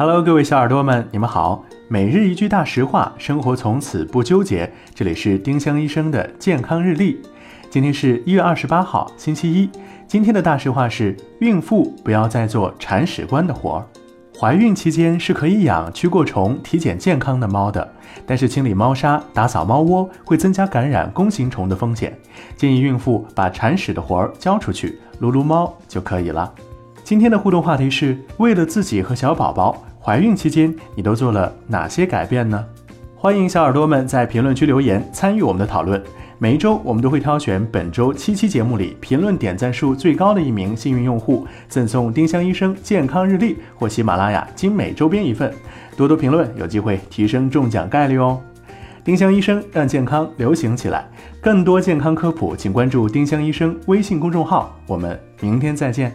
Hello，各位小耳朵们，你们好。每日一句大实话，生活从此不纠结。这里是丁香医生的健康日历。今天是一月二十八号，星期一。今天的大实话是：孕妇不要再做铲屎官的活儿。怀孕期间是可以养驱过虫、体检健康的猫的，但是清理猫砂、打扫猫窝会增加感染弓形虫的风险。建议孕妇把铲屎的活儿交出去，撸撸猫就可以了。今天的互动话题是为了自己和小宝宝，怀孕期间你都做了哪些改变呢？欢迎小耳朵们在评论区留言参与我们的讨论。每一周，我们都会挑选本周七期节目里评论点赞数最高的一名幸运用户，赠送丁香医生健康日历或喜马拉雅精美周边一份。多多评论，有机会提升中奖概率哦！丁香医生让健康流行起来，更多健康科普，请关注丁香医生微信公众号。我们明天再见。